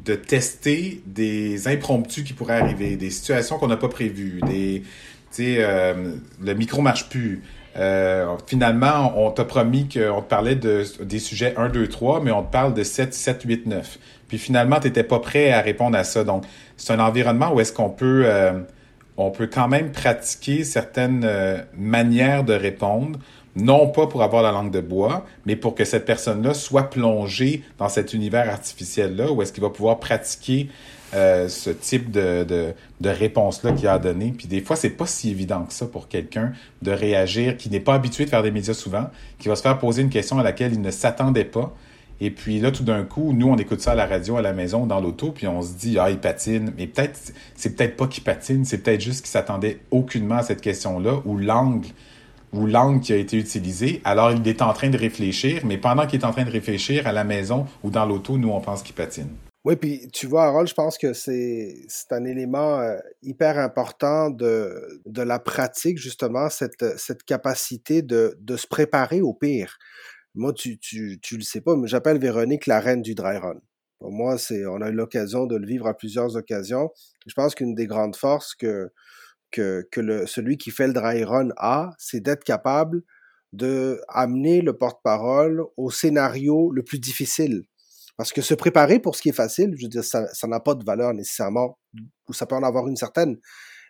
de tester des impromptus qui pourraient arriver, des situations qu'on n'a pas prévues, des, euh, le micro marche plus. Euh, finalement, on t'a promis qu'on te parlait de, des sujets 1, 2, 3, mais on te parle de 7, 7, 8, 9. Puis finalement, tu n'étais pas prêt à répondre à ça. Donc, c'est un environnement où est-ce qu'on peut, euh, on peut quand même pratiquer certaines euh, manières de répondre, non pas pour avoir la langue de bois, mais pour que cette personne-là soit plongée dans cet univers artificiel-là, où est-ce qu'il va pouvoir pratiquer euh, ce type de, de, de réponse-là qu'il a à donner. Puis des fois, c'est pas si évident que ça pour quelqu'un de réagir, qui n'est pas habitué de faire des médias souvent, qui va se faire poser une question à laquelle il ne s'attendait pas et puis là, tout d'un coup, nous, on écoute ça à la radio, à la maison, dans l'auto, puis on se dit, ah, il patine. Mais peut-être, c'est peut-être pas qu'il patine, c'est peut-être juste qu'il s'attendait aucunement à cette question-là, ou l'angle ou langue qui a été utilisée. Alors, il est en train de réfléchir, mais pendant qu'il est en train de réfléchir à la maison ou dans l'auto, nous, on pense qu'il patine. Oui, puis tu vois, Harold, je pense que c'est un élément euh, hyper important de, de la pratique, justement, cette, cette capacité de, de se préparer au pire. Moi, tu, tu, tu le sais pas, mais j'appelle Véronique la reine du dry run. Pour moi, c'est, on a eu l'occasion de le vivre à plusieurs occasions. Je pense qu'une des grandes forces que, que, que le, celui qui fait le dry run a, c'est d'être capable de amener le porte-parole au scénario le plus difficile. Parce que se préparer pour ce qui est facile, je veux dire, ça, n'a pas de valeur nécessairement, ou ça peut en avoir une certaine.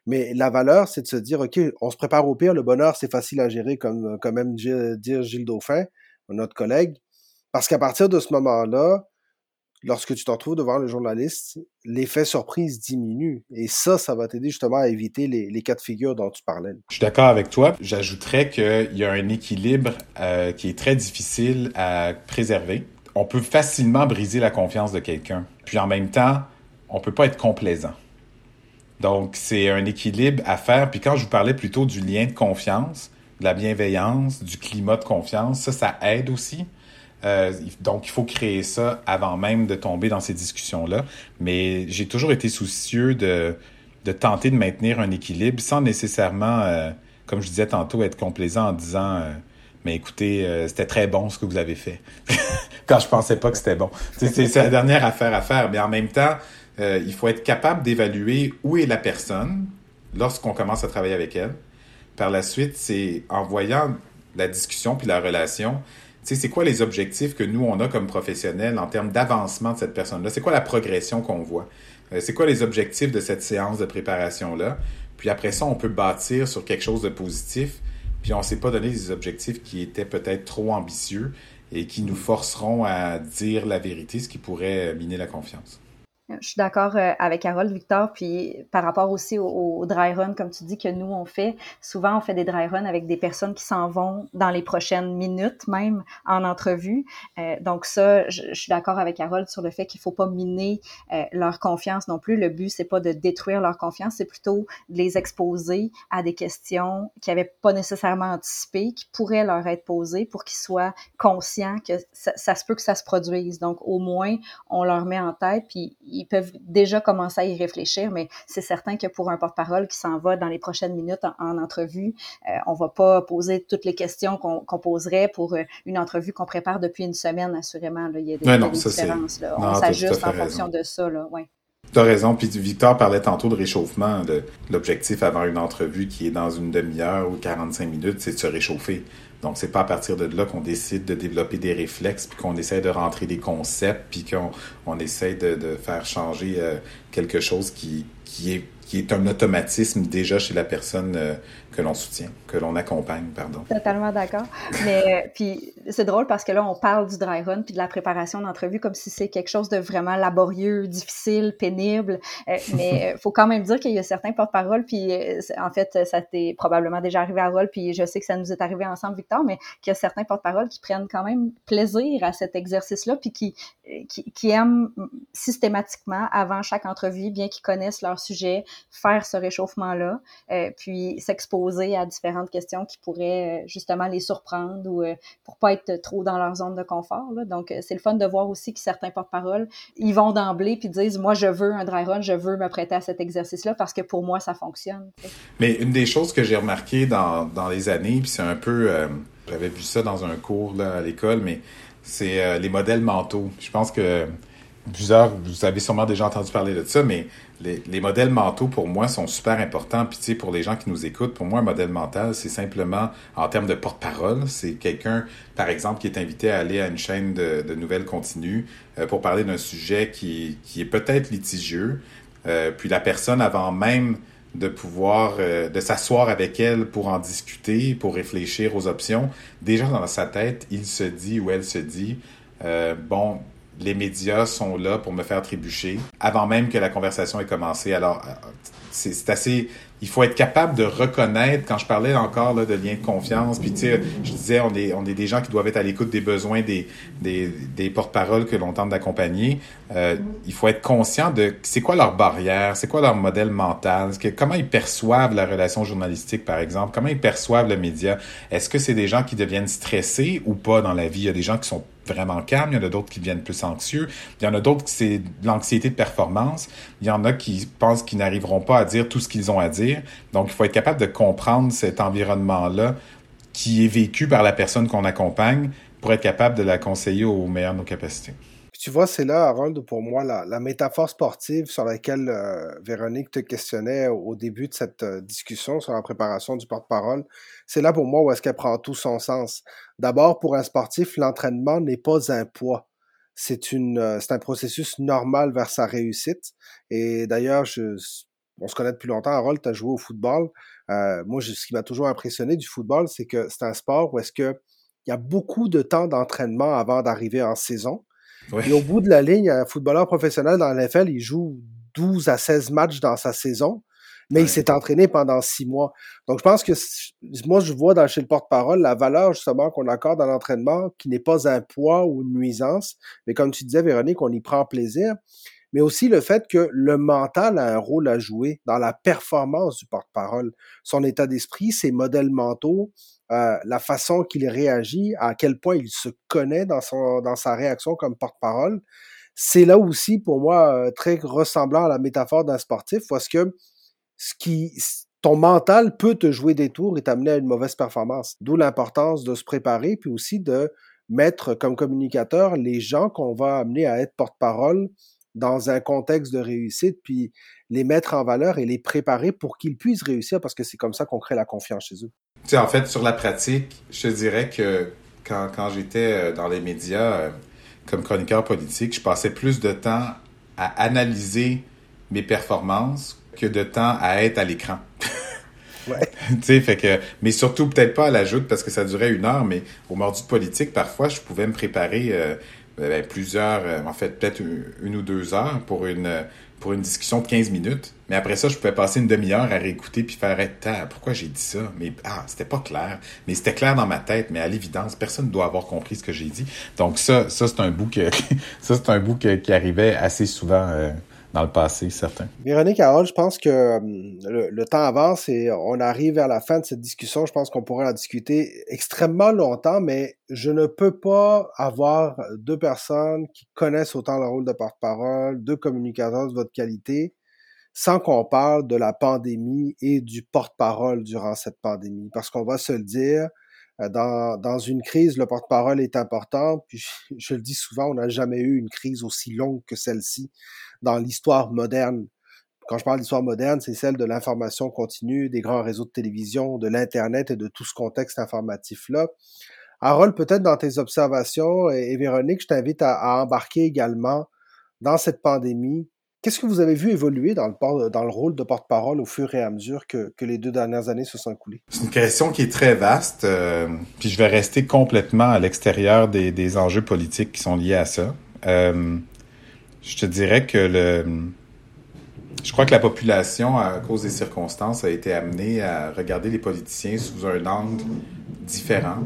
Mais la valeur, c'est de se dire, OK, on se prépare au pire, le bonheur, c'est facile à gérer, comme, comme même dire Gilles Dauphin, notre collègue. Parce qu'à partir de ce moment-là, lorsque tu te retrouves devant le journaliste, l'effet surprise diminue. Et ça, ça va t'aider justement à éviter les, les, cas de figure dont tu parlais. Je suis d'accord avec toi. J'ajouterais qu'il y a un équilibre euh, qui est très difficile à préserver. On peut facilement briser la confiance de quelqu'un. Puis en même temps, on peut pas être complaisant. Donc, c'est un équilibre à faire. Puis quand je vous parlais plutôt du lien de confiance, de la bienveillance, du climat de confiance, ça, ça aide aussi. Euh, donc, il faut créer ça avant même de tomber dans ces discussions-là. Mais j'ai toujours été soucieux de, de tenter de maintenir un équilibre sans nécessairement, euh, comme je disais tantôt, être complaisant en disant euh, Mais écoutez, c'était très bon ce que vous avez fait. (laughs) Quand je pensais pas que c'était bon. C'est la dernière affaire à faire. Mais en même temps, il faut être capable d'évaluer où est la personne lorsqu'on commence à travailler avec elle. Par la suite, c'est en voyant la discussion puis la relation, c'est quoi les objectifs que nous, on a comme professionnels en termes d'avancement de cette personne-là? C'est quoi la progression qu'on voit? Euh, c'est quoi les objectifs de cette séance de préparation-là? Puis après ça, on peut bâtir sur quelque chose de positif. Puis on ne s'est pas donné des objectifs qui étaient peut-être trop ambitieux et qui nous forceront à dire la vérité, ce qui pourrait miner la confiance. Je suis d'accord euh, avec Harold, Victor, puis par rapport aussi au, dry run, comme tu dis que nous on fait, souvent on fait des dry runs avec des personnes qui s'en vont dans les prochaines minutes même en entrevue. Euh, donc ça, je, suis d'accord avec Harold sur le fait qu'il faut pas miner euh, leur confiance non plus. Le but c'est pas de détruire leur confiance, c'est plutôt de les exposer à des questions qu'ils n'avaient pas nécessairement anticipées, qui pourraient leur être posées pour qu'ils soient conscients que ça, se peut que ça se produise. Donc au moins on leur met en tête puis peuvent déjà commencer à y réfléchir, mais c'est certain que pour un porte-parole qui s'en va dans les prochaines minutes en, en entrevue, euh, on va pas poser toutes les questions qu'on qu poserait pour euh, une entrevue qu'on prépare depuis une semaine, assurément. Là. Il y a des, non, non, des ça, différences. Là. On s'ajuste en fonction de ça. Là. Ouais. Tu as raison. Puis Victor parlait tantôt de réchauffement. L'objectif avant une entrevue qui est dans une demi-heure ou 45 minutes, c'est de se réchauffer. Donc, c'est pas à partir de là qu'on décide de développer des réflexes, puis qu'on essaie de rentrer des concepts, puis qu'on on essaie de, de faire changer euh, quelque chose qui, qui est qui est un automatisme déjà chez la personne euh, que l'on soutient, que l'on accompagne, pardon. Totalement d'accord. Mais euh, puis c'est drôle parce que là on parle du dry run puis de la préparation d'entrevue comme si c'est quelque chose de vraiment laborieux, difficile, pénible. Euh, mais (laughs) faut quand même dire qu'il y a certains porte-parole puis en fait ça t'est probablement déjà arrivé à Rôle puis je sais que ça nous est arrivé ensemble Victor, mais qu'il y a certains porte-parole qui prennent quand même plaisir à cet exercice-là puis qui, qui qui aiment systématiquement avant chaque entrevue, bien qu'ils connaissent leur sujet, faire ce réchauffement-là, euh, puis s'exposer à différentes questions qui pourraient euh, justement les surprendre ou euh, pour pas être trop dans leur zone de confort. Donc, c'est le fun de voir aussi que certains porte-parole, ils vont d'emblée puis disent, moi, je veux un dry run, je veux me prêter à cet exercice-là parce que pour moi, ça fonctionne. Mais une des choses que j'ai remarqué dans, dans les années, puis c'est un peu, euh, j'avais vu ça dans un cours à l'école, mais c'est euh, les modèles mentaux. Je pense que plusieurs, vous avez sûrement déjà entendu parler de ça, mais les, les, modèles mentaux, pour moi, sont super importants. Puis, tu sais, pour les gens qui nous écoutent, pour moi, un modèle mental, c'est simplement, en termes de porte-parole, c'est quelqu'un, par exemple, qui est invité à aller à une chaîne de, de nouvelles continues euh, pour parler d'un sujet qui, qui est peut-être litigieux. Euh, puis la personne, avant même de pouvoir, euh, de s'asseoir avec elle pour en discuter, pour réfléchir aux options, déjà dans sa tête, il se dit ou elle se dit, euh, bon, les médias sont là pour me faire trébucher avant même que la conversation ait commencé. Alors, euh, c'est assez il faut être capable de reconnaître, quand je parlais encore de lien de confiance, puis tu sais, je disais, on est, on est des gens qui doivent être à l'écoute des besoins des, des, des porte-paroles que l'on tente d'accompagner. Euh, il faut être conscient de c'est quoi leur barrière, c'est quoi leur modèle mental, que, comment ils perçoivent la relation journalistique, par exemple, comment ils perçoivent le média? Est-ce que c'est des gens qui deviennent stressés ou pas dans la vie? Il y a des gens qui sont vraiment calmes, il y en a d'autres qui deviennent plus anxieux, il y en a d'autres qui c'est l'anxiété de performance, il y en a qui pensent qu'ils n'arriveront pas à dire tout ce qu'ils ont à dire. Donc, il faut être capable de comprendre cet environnement-là qui est vécu par la personne qu'on accompagne pour être capable de la conseiller au meilleur de nos capacités. Tu vois, c'est là, Harold, pour moi, la, la métaphore sportive sur laquelle euh, Véronique te questionnait au début de cette euh, discussion sur la préparation du porte-parole. C'est là pour moi où est-ce qu'elle prend tout son sens. D'abord, pour un sportif, l'entraînement n'est pas un poids. C'est une, euh, c'est un processus normal vers sa réussite. Et d'ailleurs, on se connaît depuis longtemps. Harold, tu as joué au football. moi, je, ce qui m'a toujours impressionné du football, c'est que c'est un sport où est-ce que il y a beaucoup de temps d'entraînement avant d'arriver en saison. Et au bout de la ligne, un footballeur professionnel dans l'NFL, il joue 12 à 16 matchs dans sa saison, mais ouais. il s'est entraîné pendant six mois. Donc, je pense que moi, je vois dans chez le porte-parole la valeur justement qu'on accorde à l'entraînement, qui n'est pas un poids ou une nuisance, mais comme tu disais, Véronique, on y prend plaisir mais aussi le fait que le mental a un rôle à jouer dans la performance du porte-parole, son état d'esprit, ses modèles mentaux, euh, la façon qu'il réagit, à quel point il se connaît dans, son, dans sa réaction comme porte-parole. C'est là aussi, pour moi, euh, très ressemblant à la métaphore d'un sportif, parce que ce qui, ton mental peut te jouer des tours et t'amener à une mauvaise performance. D'où l'importance de se préparer, puis aussi de mettre comme communicateur les gens qu'on va amener à être porte-parole dans un contexte de réussite, puis les mettre en valeur et les préparer pour qu'ils puissent réussir, parce que c'est comme ça qu'on crée la confiance chez eux. Tu sais, en fait, sur la pratique, je te dirais que quand, quand j'étais dans les médias comme chroniqueur politique, je passais plus de temps à analyser mes performances que de temps à être à l'écran. (laughs) Ouais. tu sais, fait que, mais surtout peut-être pas à la joute parce que ça durait une heure, mais au mordu de politique, parfois, je pouvais me préparer euh, ben, plusieurs, euh, en fait, peut-être une, ou deux heures pour une, pour une discussion de 15 minutes. Mais après ça, je pouvais passer une demi-heure à réécouter puis faire ah, pourquoi j'ai dit ça? Mais ah, c'était pas clair. Mais c'était clair dans ma tête, mais à l'évidence, personne ne doit avoir compris ce que j'ai dit. Donc ça, ça c'est un bout que (laughs) ça, c'est un bout que, qui arrivait assez souvent euh, dans le passé, certain. Véronique Harold, je pense que le, le, temps avance et on arrive vers la fin de cette discussion. Je pense qu'on pourrait en discuter extrêmement longtemps, mais je ne peux pas avoir deux personnes qui connaissent autant le rôle de porte-parole, deux communicateurs de votre qualité, sans qu'on parle de la pandémie et du porte-parole durant cette pandémie. Parce qu'on va se le dire, dans, dans une crise, le porte-parole est important. Puis je, le dis souvent, on n'a jamais eu une crise aussi longue que celle-ci dans l'histoire moderne. Quand je parle d'histoire moderne, c'est celle de l'information continue, des grands réseaux de télévision, de l'Internet et de tout ce contexte informatif-là. Harold, peut-être dans tes observations, et, et Véronique, je t'invite à, embarquer également dans cette pandémie. Qu'est-ce que vous avez vu évoluer dans le, rôle de porte-parole au fur et à mesure que, les deux dernières années se sont écoulées? C'est une question qui est très vaste, euh, puis je vais rester complètement à l'extérieur des, enjeux politiques qui sont liés à ça. Euh, je te dirais que. Je crois que la population, à cause des circonstances, a été amenée à regarder les politiciens sous un angle différent.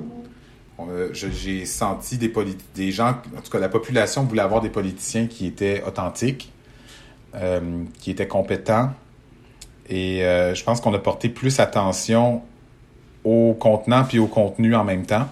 J'ai senti des gens, en tout cas la population voulait avoir des politiciens qui étaient authentiques, euh, qui étaient compétents. Et euh, je pense qu'on a porté plus attention au contenant puis au contenu en même temps.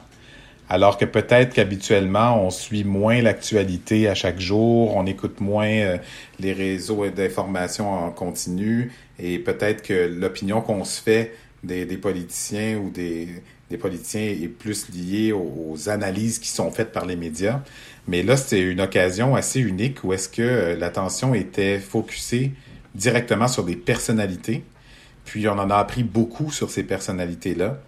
Alors que peut-être qu'habituellement, on suit moins l'actualité à chaque jour, on écoute moins euh, les réseaux d'information en continu, et peut-être que l'opinion qu'on se fait des, des, politiciens ou des, des politiciens est plus aux, aux, analyses qui sont faites par les médias. Mais là, c'était une occasion assez unique où est-ce que euh, l'attention était focusée directement sur des personnalités. Puis on en a appris beaucoup sur ces personnalités-là.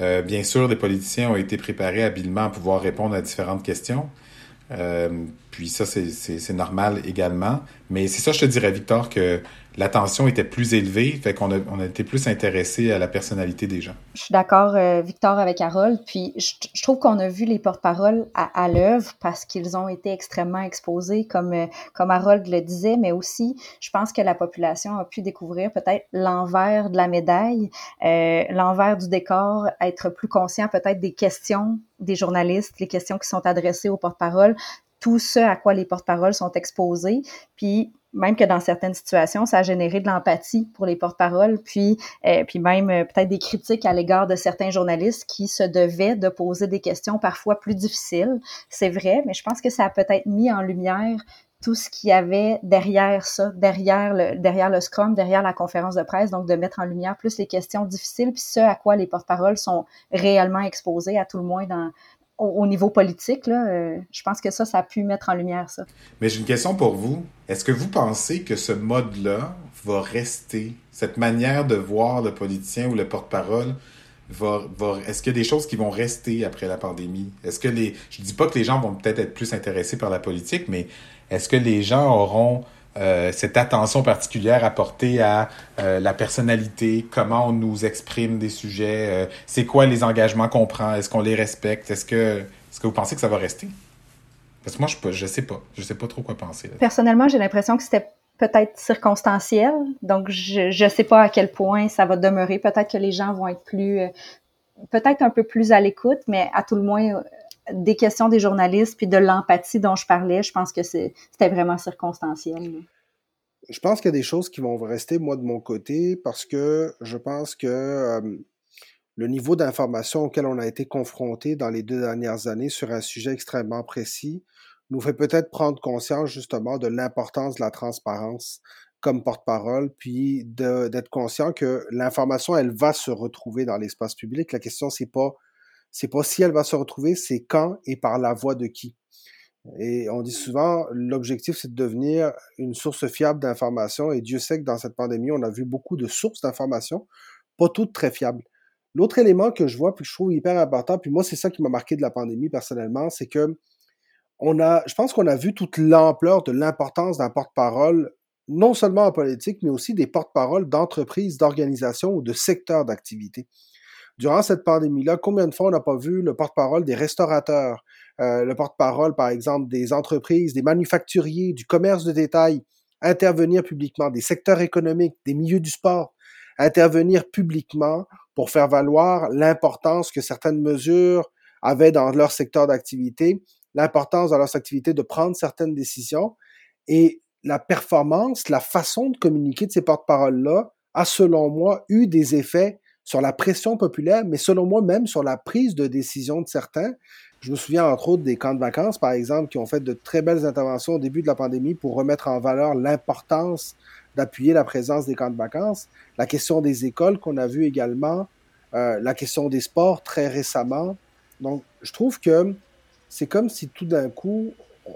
Euh, bien sûr, les politiciens ont été préparés habilement à pouvoir répondre à différentes questions. Euh, Puis ça, c'est normal également. Mais c'est ça, je te dirais, Victor, que l'attention était plus élevée, fait qu'on a, on a été plus intéressé à la personnalité des gens. Je suis d'accord, euh, Victor, avec Harold. Puis je, trouve qu'on a vu les porte-paroles à, à l'œuvre parce qu'ils ont été extrêmement exposés, comme, euh, comme Harold le disait, mais aussi, je pense que la population a pu découvrir peut-être l'envers de la médaille, euh, l'envers du décor, être plus conscient peut-être des questions des journalistes, les questions qui sont adressées aux porte-paroles, tout ce à quoi les porte-paroles sont exposés. Puis même que dans certaines situations, ça a généré de l'empathie pour les porte-paroles, puis, euh, puis même euh, peut-être des critiques à l'égard de certains journalistes qui se devaient de poser des questions parfois plus difficiles. C'est vrai, mais je pense que ça a peut-être mis en lumière tout ce qu'il y avait derrière ça, derrière le, derrière le Scrum, derrière la conférence de presse, donc de mettre en lumière plus les questions difficiles, puis ce à quoi les porte-paroles sont réellement exposés, à tout le moins dans, au, niveau politique. Là, euh, je pense que ça, ça a pu mettre en lumière ça. Mais j'ai une question pour vous. Est-ce que vous pensez que ce mode-là va rester, cette manière de voir le politicien ou le porte-parole, va, va est-ce qu'il y a des choses qui vont rester après la pandémie? Est-ce que les, je dis pas que les gens vont peut-être être plus intéressés par la politique, mais est-ce que les gens auront euh, cette attention particulière à porter à euh, la personnalité, comment on nous exprime des sujets, euh, c'est quoi les engagements qu'on prend, est-ce qu'on les respecte, est-ce que, est-ce que vous pensez que ça va rester? Parce que moi, je, je sais pas, je sais pas trop quoi penser. Personnellement, j'ai l'impression que c'était peut-être circonstanciel, donc je je sais pas à quel point ça va demeurer. Peut-être que les gens vont être plus, peut-être un peu plus à l'écoute, mais à tout le moins des questions des journalistes puis de l'empathie dont je parlais, je pense que c'était vraiment circonstanciel. Je pense qu'il y a des choses qui vont rester, moi, de mon côté, parce que je pense que euh, le niveau d'information auquel on a été confronté dans les deux dernières années sur un sujet extrêmement précis nous fait peut-être prendre conscience justement de l'importance de la transparence comme porte-parole, puis d'être conscient que l'information, elle va se retrouver dans l'espace public. La question, c'est pas c'est pas si elle va se retrouver, c'est quand et par la voie de qui. Et on dit souvent, l'objectif, c'est de devenir une source fiable d'information. Et Dieu sait que dans cette pandémie, on a vu beaucoup de sources d'information, pas toutes très fiables. L'autre élément que je vois, puis que je trouve hyper important, puis moi, c'est ça qui m'a marqué de la pandémie personnellement, c'est que on a, je pense qu'on a vu toute l'ampleur de l'importance d'un porte-parole, non seulement en politique, mais aussi des porte-paroles d'entreprises, d'organisations ou de secteurs d'activité durant cette pandémie-là, combien de fois on n'a pas vu le porte-parole des restaurateurs, euh, le porte-parole, par exemple, des entreprises, des manufacturiers, du commerce de détail, intervenir publiquement, des secteurs économiques, des milieux du sport, intervenir publiquement pour faire valoir l'importance que certaines mesures avaient dans leur secteur d'activité, l'importance dans leur activité de prendre certaines décisions et la performance, la façon de communiquer de ces porte-paroles-là a, selon moi, eu des effets sur la pression populaire, mais selon moi même sur la prise de décision de certains. Je me souviens entre autres des camps de vacances, par exemple, qui ont fait de très belles interventions au début de la pandémie pour remettre en valeur l'importance d'appuyer la présence des camps de vacances. La question des écoles qu'on a vu également, euh, la question des sports très récemment. Donc, je trouve que c'est comme si tout d'un coup,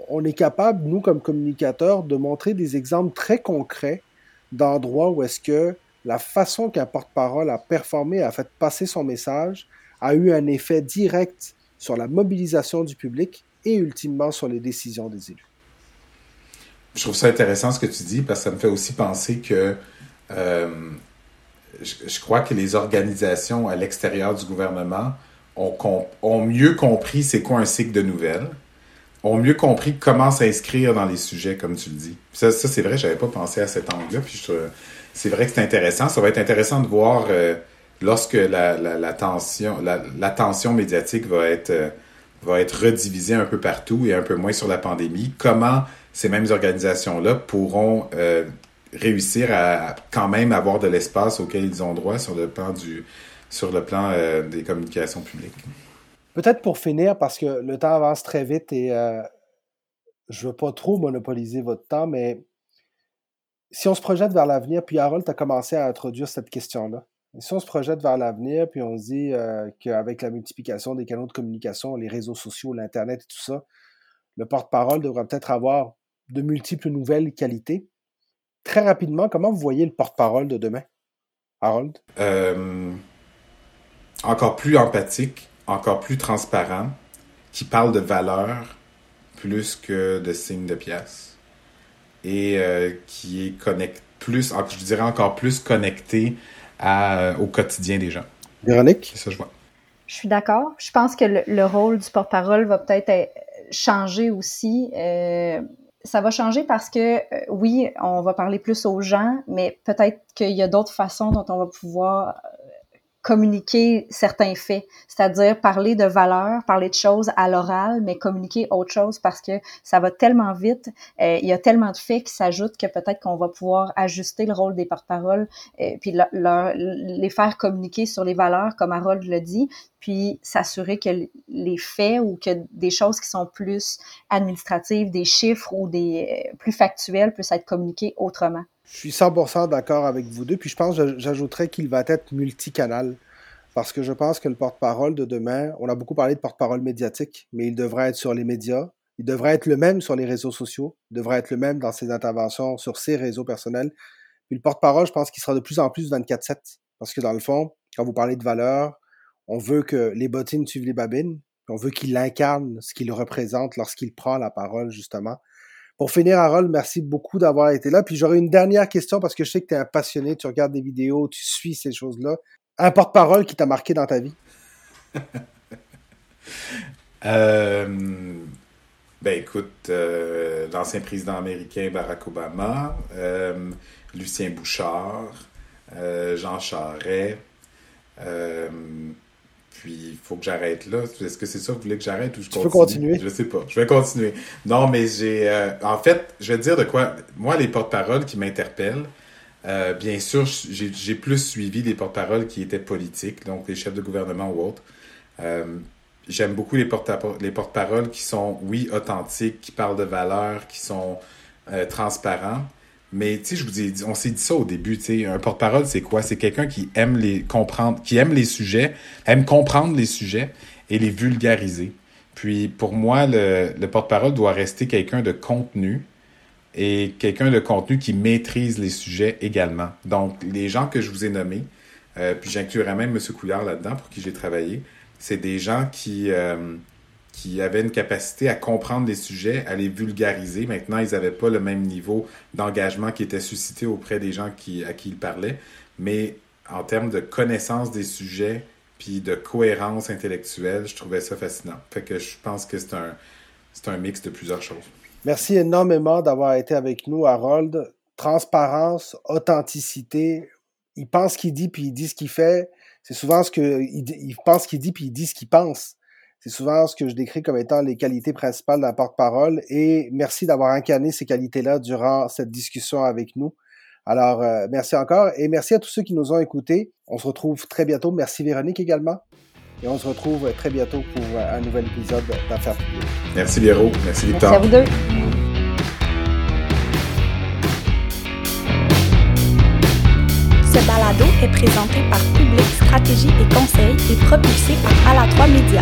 on est capable, nous, comme communicateurs, de montrer des exemples très concrets d'endroits où est-ce que la façon qu'un porte-parole a performé, a fait passer son message, a eu un effet direct sur la mobilisation du public et ultimement sur les décisions des élus. Je trouve ça intéressant ce que tu dis parce que ça me fait aussi penser que euh, je, crois que les organisations à l'extérieur du gouvernement ont, mieux compris c'est quoi un cycle de nouvelles, ont mieux compris comment s'inscrire dans les sujets, comme tu le dis. Ça, c'est vrai, j'avais pas pensé à cet angle-là. C'est vrai que c'est intéressant. Ça va être intéressant de voir euh, lorsque la, la, la tension, la, la, tension médiatique va être, euh, va être redivisée un peu partout et un peu moins sur la pandémie, comment ces mêmes organisations-là pourront euh, réussir à quand même avoir de l'espace auquel ils ont droit sur le plan du sur le plan des communications publiques. Peut-être pour finir, parce que le temps avance très vite et je veux pas trop monopoliser votre temps, mais si on se projette vers l'avenir, puis Harold, tu as commencé à introduire cette question-là. Si on se projette vers l'avenir, puis on se dit euh, qu'avec la multiplication des canaux de communication, les réseaux sociaux, l'Internet et tout ça, le porte-parole devra peut-être avoir de multiples nouvelles qualités. Très rapidement, comment vous voyez le porte-parole de demain, Harold? Euh, encore plus empathique, encore plus transparent, qui parle de valeurs, plus que de signes de pièces et euh, qui est connecté plus, je dirais encore plus connecté à, euh, au quotidien des gens. Véronique? C'est ça, je vois. Je suis d'accord. Je pense que le, le rôle du porte-parole va peut-être être- changer aussi. Euh, ça va changer parce que, euh, oui, on va parler plus aux gens, mais peut-être qu'il y a d'autres façons dont on va pouvoir euh, communiquer certains faits, c'est-à-dire parler de valeurs, parler de choses à l'oral, mais communiquer autre chose parce que ça va tellement vite, euh, il y a tellement de faits qui s'ajoutent que peut-être qu'on va pouvoir ajuster le rôle des porte-paroles, euh, puis leur- les faire communiquer sur les valeurs, comme Harold le dit, puis s'assurer que les faits ou que des choses qui sont plus administratives, des chiffres ou des euh, plus factuels puissent être communiqués autrement. Je suis 100% d'accord avec vous deux, puis je pense, j'ajouterais qu'il va être multicanal. Parce que je pense que le porte-parole de demain, on a beaucoup parlé de porte-parole médiatique, mais il devrait être sur les médias, il devrait être le même sur les réseaux sociaux, il devrait être le même dans ses interventions sur ses réseaux personnels. Puis le porte-parole, je pense qu'il sera de plus en plus 24-7. Parce que dans le fond, quand vous parlez de valeurs, on veut que les bottines suivent les babines, on veut qu'il incarne ce qu'il représente lorsqu'il prend la parole, justement. Pour finir, Harold, merci beaucoup d'avoir été là. Puis j'aurais une dernière question parce que je sais que tu es un passionné, tu regardes des vidéos, tu suis ces choses-là. Un porte-parole qui t'a marqué dans ta vie? (laughs) Euh, ben écoute, euh, l'ancien président américain Barack Obama, euh, Lucien Bouchard, Jean Charest, puis il faut que j'arrête là. Est-ce que c'est ça que vous voulez que j'arrête ou je Tu continue? peux continuer. Je sais pas. Je vais continuer. Non, mais j'ai... euh, en fait, je vais te dire de quoi... Moi, les porte-paroles qui m'interpellent, euh, bien sûr, j'ai plus suivi les porte-paroles qui étaient politiques, donc les chefs de gouvernement ou autres. Euh, J'aime beaucoup les porte- les porte-paroles qui sont, oui, authentiques, qui parlent de valeurs, qui sont transparents. Mais tu sais, je vous ai dit, on s'est dit ça au début, tu sais, un porte-parole, c'est quoi? C'est quelqu'un qui aime les comprendre, qui aime les sujets, aime comprendre les sujets et les vulgariser. Puis pour moi, le, le porte-parole doit rester quelqu'un de contenu et quelqu'un de contenu qui maîtrise les sujets également. Donc, les gens que je vous ai nommés, euh, puis j'inclurai même M. Couillard là-dedans pour qui j'ai travaillé, c'est des gens qui, euh, qui avaient une capacité à comprendre les sujets, à les vulgariser. Maintenant, ils n'avaient pas le même niveau d'engagement qui était suscité auprès des gens qui, à qui ils parlaient, mais en termes de connaissance des sujets puis de cohérence intellectuelle, je trouvais ça fascinant. Fait que je pense que c'est un, c'est un mix de plusieurs choses. Merci énormément d'avoir été avec nous, Harold. Transparence, authenticité. Il pense ce qu'il dit, puis il dit ce qu'il fait. C'est souvent ce que il, il pense ce qu'il dit, puis il dit ce qu'il pense. C'est souvent ce que je décris comme étant les qualités principales d'un porte-parole. Et merci d'avoir incarné ces qualités-là durant cette discussion avec nous. Alors, euh, merci encore et merci à tous ceux qui nous ont écoutés. On se retrouve très bientôt. Merci Véronique également. Et on se retrouve très bientôt pour un nouvel épisode d'Affaires publiques. Merci Véro. Merci Victor. Merci à vous deux. Ce balado est présenté par Public Stratégie et Conseil et propulsé par Ala 3 Média.